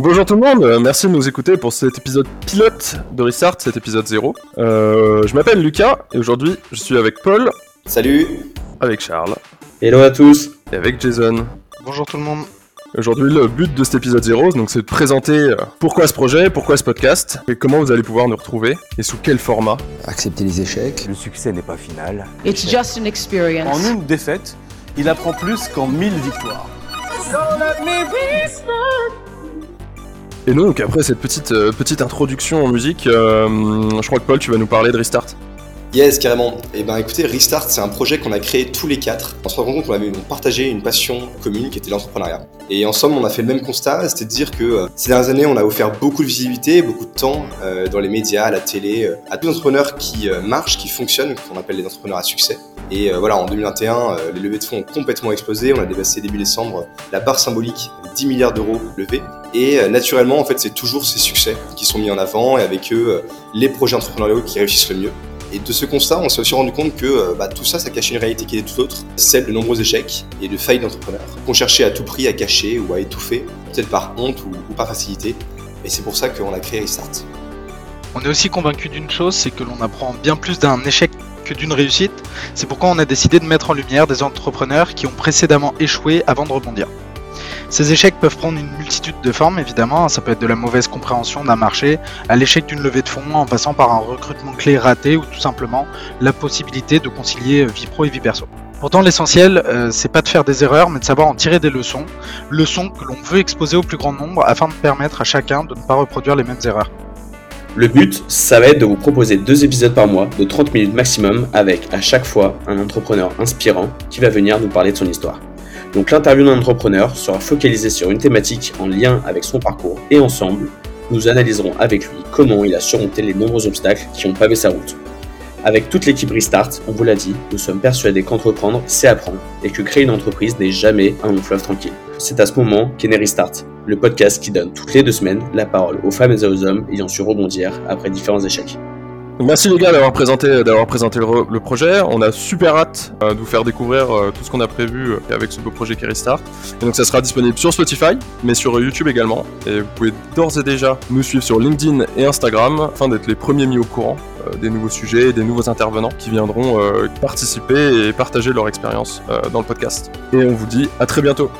bonjour tout le monde, euh, merci de nous écouter pour cet épisode pilote de Restart, cet épisode 0. Euh, je m'appelle Lucas et aujourd'hui je suis avec Paul. Salut Avec Charles. Hello à tous Et avec Jason. Bonjour tout le monde. Aujourd'hui le but de cet épisode 0 donc, c'est de présenter euh, pourquoi ce projet, pourquoi ce podcast, et comment vous allez pouvoir nous retrouver, et sous quel format. Accepter les échecs. Le succès n'est pas final. It's just an experience. En une défaite, il apprend plus qu'en mille victoires. Et donc après cette petite, euh, petite introduction en musique, euh, je crois que Paul tu vas nous parler de Restart. Yes, carrément. Et ben écoutez, Restart, c'est un projet qu'on a créé tous les quatre. On se rend compte qu'on avait partagé une passion commune qui était l'entrepreneuriat. Et ensemble, on a fait le même constat, c'était de dire que euh, ces dernières années, on a offert beaucoup de visibilité, beaucoup de temps euh, dans les médias, à la télé, euh, à tous les entrepreneurs qui marchent, qui fonctionnent, qu'on appelle les entrepreneurs à succès. Et voilà, en 2021, euh, les levées de fonds ont complètement explosé. On a dépassé début décembre la barre symbolique de 10 milliards d'euros levés. Et naturellement, en fait, c'est toujours ces succès qui sont mis en avant et avec eux, les projets entrepreneuriaux qui réussissent le mieux. Et de ce constat, on s'est aussi rendu compte que euh, bah, tout ça, ça cachait une réalité qui était tout autre, celle de nombreux échecs et de failles d'entrepreneurs, qu'on cherchait à tout prix à cacher ou à étouffer, peut-être par honte ou, ou par facilité. Et c'est pour ça qu'on a créé Restart. On est aussi convaincu d'une chose, c'est que l'on apprend bien plus d'un échec que d'une réussite. C'est pourquoi on a décidé de mettre en lumière des entrepreneurs qui ont précédemment échoué avant de rebondir. Ces échecs peuvent prendre une multitude de formes, évidemment. Ça peut être de la mauvaise compréhension d'un marché, à l'échec d'une levée de fonds, en passant par un recrutement clé raté ou tout simplement la possibilité de concilier vie pro et vie perso. Pourtant, l'essentiel, euh, c'est pas de faire des erreurs, mais de savoir en tirer des leçons. Leçons que l'on veut exposer au plus grand nombre afin de permettre à chacun de ne pas reproduire les mêmes erreurs. Le but, ça va être de vous proposer deux épisodes par mois de 30 minutes maximum avec à chaque fois un entrepreneur inspirant qui va venir nous parler de son histoire. Donc l'interview d'un entrepreneur sera focalisée sur une thématique en lien avec son parcours et ensemble, nous analyserons avec lui comment il a surmonté les nombreux obstacles qui ont pavé sa route. Avec toute l'équipe Restart, on vous l'a dit, nous sommes persuadés qu'entreprendre, c'est apprendre et que créer une entreprise n'est jamais un long fleuve tranquille. C'est à ce moment qu'est né Restart, le podcast qui donne toutes les deux semaines la parole aux femmes et aux hommes ayant su rebondir après différents échecs. Merci les gars d'avoir présenté, le, projet. On a super hâte euh, de vous faire découvrir euh, tout ce qu'on a prévu euh, avec ce beau projet Restart. Et donc ça sera disponible sur Spotify, mais sur YouTube également. Et vous pouvez d'ores et déjà nous suivre sur LinkedIn et Instagram afin d'être les premiers mis au courant des nouveaux sujets et des nouveaux intervenants qui viendront participer et partager leur expérience dans le podcast. Et on vous dit à très bientôt.